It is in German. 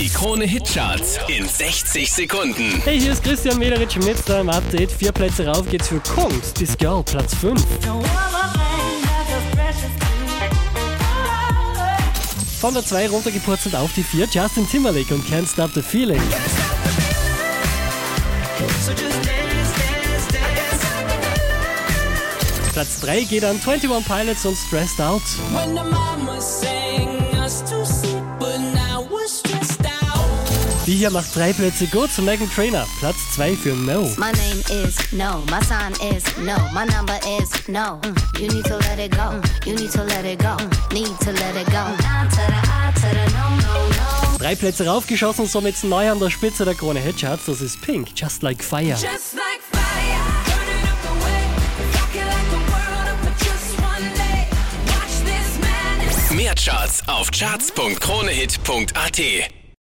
Die Krone Hitcharts in 60 Sekunden. Hey, hier ist Christian Mederitsch mit deinem Update. Vier Plätze rauf geht's für Kongs, This Girl, Platz 5. Von der 2 runtergepurzelt auf die 4, Justin Timberlake und Can't Stop the Feeling. Platz 3 geht an 21 Pilots und Stressed Out. When the mama sang us to sleep, Die hier macht drei Plätze gut zu Megan Trainer. Platz 2 für No. My name is no, my sign is no, my number is no. You need to let it go, you need to let it go, need to let it go. Drei Plätze raufgeschossen, somit neu an der Spitze der Krone Hitcharts. Das ist Pink, Just Like Fire. Just like fire. Mehr Charts auf charts.kronehit.at.